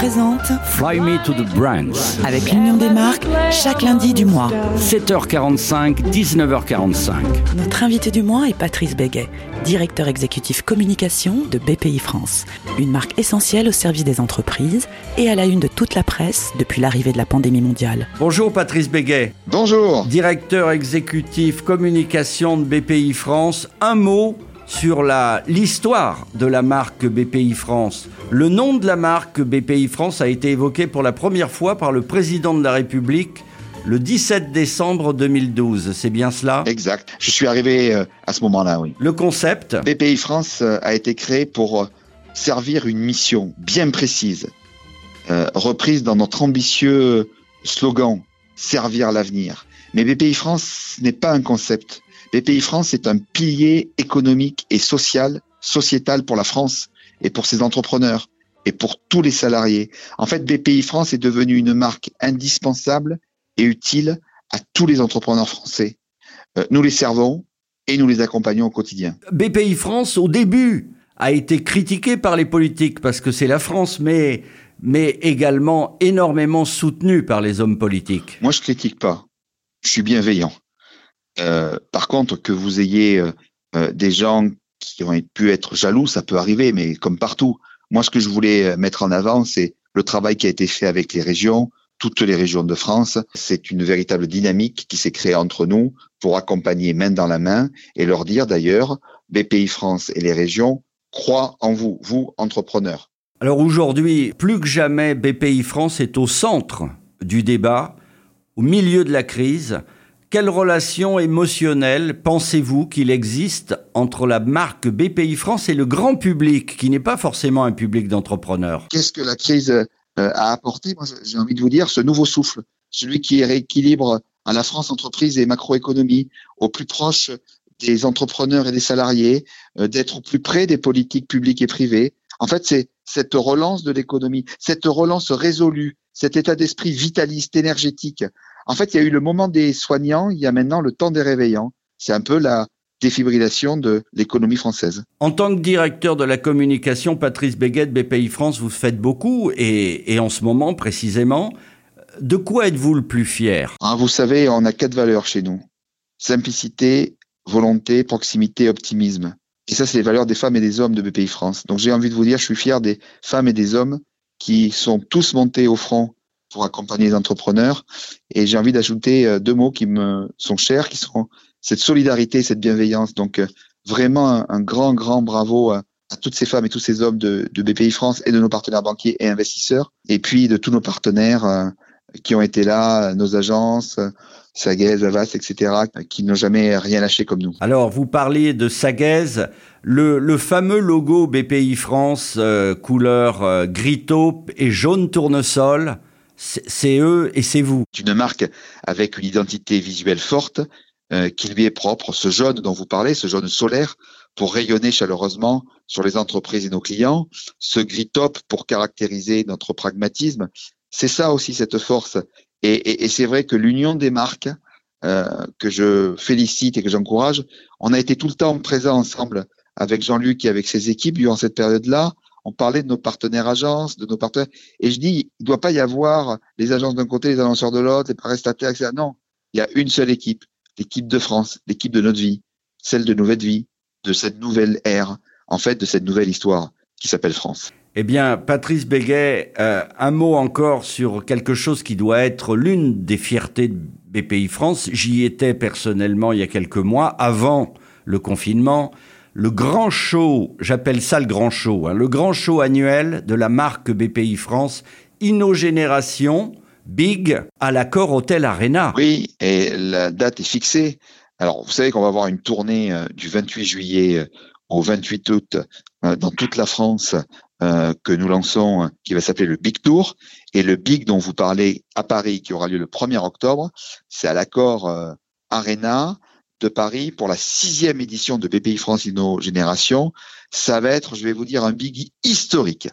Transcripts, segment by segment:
présente Fly Me to the Brands. avec l'Union des marques chaque lundi du mois. 7h45, 19h45. Notre invité du mois est Patrice Béguet, directeur exécutif communication de BPI France, une marque essentielle au service des entreprises et à la une de toute la presse depuis l'arrivée de la pandémie mondiale. Bonjour Patrice Béguet, Bonjour. directeur exécutif communication de BPI France. Un mot sur la l'histoire de la marque BPI France. Le nom de la marque BPI France a été évoqué pour la première fois par le président de la République le 17 décembre 2012. C'est bien cela? Exact. Je suis arrivé euh, à ce moment-là, oui. Le concept? BPI France euh, a été créé pour euh, servir une mission bien précise, euh, reprise dans notre ambitieux slogan Servir l'avenir. Mais BPI France n'est pas un concept. BPI France est un pilier économique et social, sociétal pour la France et pour ses entrepreneurs et pour tous les salariés. En fait, BPI France est devenu une marque indispensable et utile à tous les entrepreneurs français. Euh, nous les servons et nous les accompagnons au quotidien. BPI France, au début, a été critiqué par les politiques parce que c'est la France, mais, mais également énormément soutenu par les hommes politiques. Moi, je critique pas. Je suis bienveillant. Euh, par contre, que vous ayez euh, euh, des gens qui ont pu être jaloux, ça peut arriver, mais comme partout. Moi, ce que je voulais mettre en avant, c'est le travail qui a été fait avec les régions, toutes les régions de France. C'est une véritable dynamique qui s'est créée entre nous pour accompagner main dans la main et leur dire d'ailleurs, BPI France et les régions croient en vous, vous, entrepreneurs. Alors aujourd'hui, plus que jamais, BPI France est au centre du débat, au milieu de la crise. Quelle relation émotionnelle pensez-vous qu'il existe entre la marque BPI France et le grand public, qui n'est pas forcément un public d'entrepreneurs? Qu'est-ce que la crise euh, a apporté? Moi, j'ai envie de vous dire ce nouveau souffle, celui qui rééquilibre à la France entreprise et macroéconomie, au plus proche des entrepreneurs et des salariés, euh, d'être au plus près des politiques publiques et privées. En fait, c'est cette relance de l'économie, cette relance résolue, cet état d'esprit vitaliste, énergétique. En fait, il y a eu le moment des soignants, il y a maintenant le temps des réveillants. C'est un peu la défibrillation de l'économie française. En tant que directeur de la communication, Patrice Béguet de BPI France, vous faites beaucoup et, et en ce moment précisément, de quoi êtes-vous le plus fier? Ah, vous savez, on a quatre valeurs chez nous. Simplicité, volonté, proximité, optimisme. Et ça, c'est les valeurs des femmes et des hommes de BPI France. Donc j'ai envie de vous dire, je suis fier des femmes et des hommes qui sont tous montés au front pour accompagner les entrepreneurs. Et j'ai envie d'ajouter euh, deux mots qui me sont chers, qui sont cette solidarité, cette bienveillance. Donc euh, vraiment un, grand, grand bravo à, toutes ces femmes et tous ces hommes de, BPI France et de nos partenaires banquiers et investisseurs. Et puis de tous nos partenaires euh, qui ont été là, nos agences, Saguez, Avas, etc., qui n'ont jamais rien lâché comme nous. Alors, vous parliez de Saguez, le, le fameux logo BPI France, couleur gris taupe et jaune tournesol, c'est eux et c'est vous. Une marque avec une identité visuelle forte, euh, qui lui est propre, ce jaune dont vous parlez, ce jaune solaire, pour rayonner chaleureusement sur les entreprises et nos clients, ce gris taupe pour caractériser notre pragmatisme. C'est ça aussi cette force et c'est vrai que l'union des marques, euh, que je félicite et que j'encourage, on a été tout le temps présents ensemble avec Jean-Luc et avec ses équipes durant cette période-là. On parlait de nos partenaires agences, de nos partenaires. Et je dis, il ne doit pas y avoir les agences d'un côté, les annonceurs de l'autre, les prestataires, etc. Non, il y a une seule équipe, l'équipe de France, l'équipe de notre vie, celle de Nouvelle Vie, de cette nouvelle ère, en fait, de cette nouvelle histoire qui s'appelle France. Eh bien, Patrice Béguet, euh, un mot encore sur quelque chose qui doit être l'une des fiertés de BPI France. J'y étais personnellement il y a quelques mois, avant le confinement. Le grand show, j'appelle ça le grand show, hein, le grand show annuel de la marque BPI France, Innogénération, Big, à l'accord Hôtel Arena. Oui, et la date est fixée. Alors, vous savez qu'on va avoir une tournée euh, du 28 juillet euh, au 28 août euh, dans toute la France que nous lançons, qui va s'appeler le Big Tour. Et le Big dont vous parlez à Paris, qui aura lieu le 1er octobre, c'est à l'accord Arena de Paris pour la sixième édition de BPI France Inno Génération. Ça va être, je vais vous dire, un Big historique.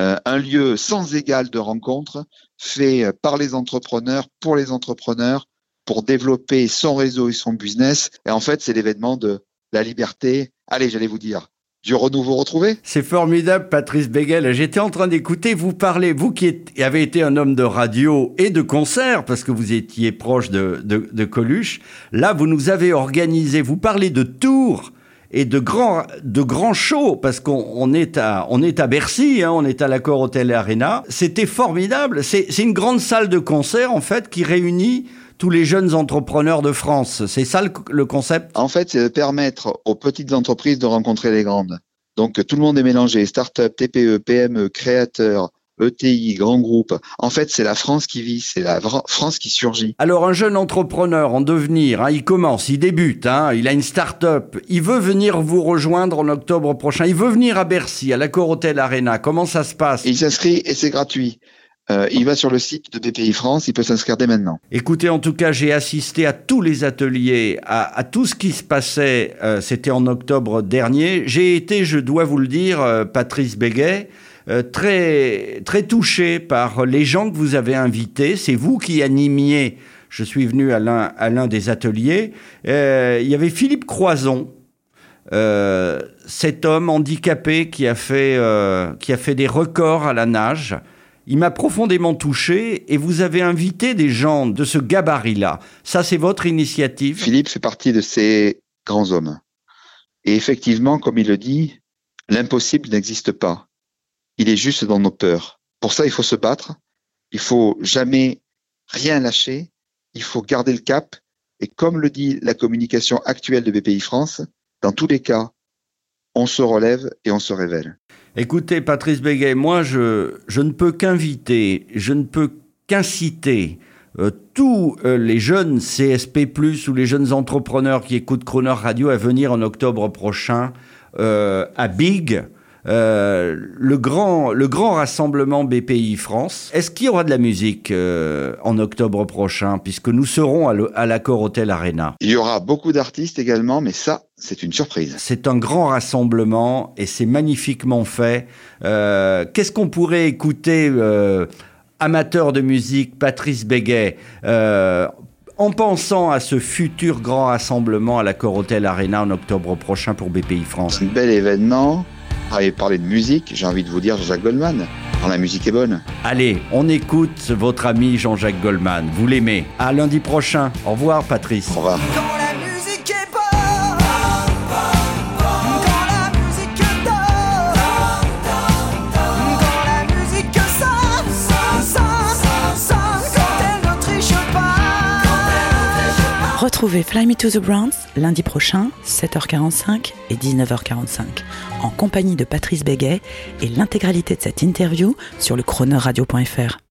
Euh, un lieu sans égal de rencontre fait par les entrepreneurs, pour les entrepreneurs, pour développer son réseau et son business. Et en fait, c'est l'événement de la liberté. Allez, j'allais vous dire, du renouveau retrouvé? C'est formidable, Patrice Beguel. J'étais en train d'écouter vous parler, vous qui avez été un homme de radio et de concert, parce que vous étiez proche de, de, Coluche. Là, vous nous avez organisé, vous parlez de tours et de grands, de grands shows, parce qu'on est à, on est à Bercy, hein, on est à l'accord Hotel Arena. C'était formidable. C'est une grande salle de concert, en fait, qui réunit tous les jeunes entrepreneurs de France. C'est ça le, concept? En fait, c'est de permettre aux petites entreprises de rencontrer les grandes. Donc tout le monde est mélangé, start-up, TPE, PME, créateurs, ETI, grands groupes. En fait, c'est la France qui vit, c'est la France qui surgit. Alors un jeune entrepreneur en devenir, hein, il commence, il débute, hein, il a une start-up, il veut venir vous rejoindre en octobre prochain, il veut venir à Bercy, à l'Accor Hotel Arena. Comment ça se passe? Il s'inscrit et c'est gratuit. Euh, il va sur le site de BPI France, il peut s'inscrire dès maintenant. Écoutez, en tout cas, j'ai assisté à tous les ateliers, à, tout ce qui se passait. Euh, c'était en octobre dernier. J'ai été, je dois vous le dire, euh, Patrice Béguet, très très touché par les gens que vous avez invités. C'est vous qui animiez. Je suis venu à l'un à des ateliers. il y avait Philippe Croison. cet homme handicapé qui a fait qui a fait des records à la nage, il m'a profondément touché et vous avez invité des gens de ce gabarit-là. Ça, c'est votre initiative? Philippe fait partie de ces grands hommes. Et effectivement, comme il le dit, l'impossible n'existe pas. Il est juste dans nos peurs. Pour ça, il faut se battre. Il faut jamais rien lâcher. Il faut garder le cap. Et comme le dit la communication actuelle de BPI France, dans tous les cas, on se relève et on se révèle. Écoutez, Patrice Béguet, moi, je, ne peux qu'inviter, je ne peux qu'inciter euh, tous euh, les jeunes CSP+, ou les jeunes entrepreneurs qui écoutent Croner Radio à venir en octobre prochain euh, à Big, euh, le grand le grand rassemblement BPI France. Est-ce qu'il y aura de la musique euh, en octobre prochain puisque nous serons à l'accord Hôtel Arena? Il y aura beaucoup d'artistes également, mais ça c'est une surprise. C'est un grand rassemblement et c'est magnifiquement fait. Euh, qu'est-ce qu'on pourrait écouter amateur de musique, Patrice Béguet en pensant à ce futur grand rassemblement à l'accord Hôtel Arena en octobre prochain pour BPI France? Un bel événement et parler de musique, j'ai envie de vous dire Jean-Jacques Goldman. Quand la musique est bonne. Allez, on écoute votre ami Jean-Jacques Goldman. Vous l'aimez. À lundi prochain. Au revoir, Patrice. Au revoir. Retrouvez Fly Me to the Browns lundi prochain, 7h45 et 19h45, en compagnie de Patrice Béguet et l'intégralité de cette interview sur le chroneuradio.fr.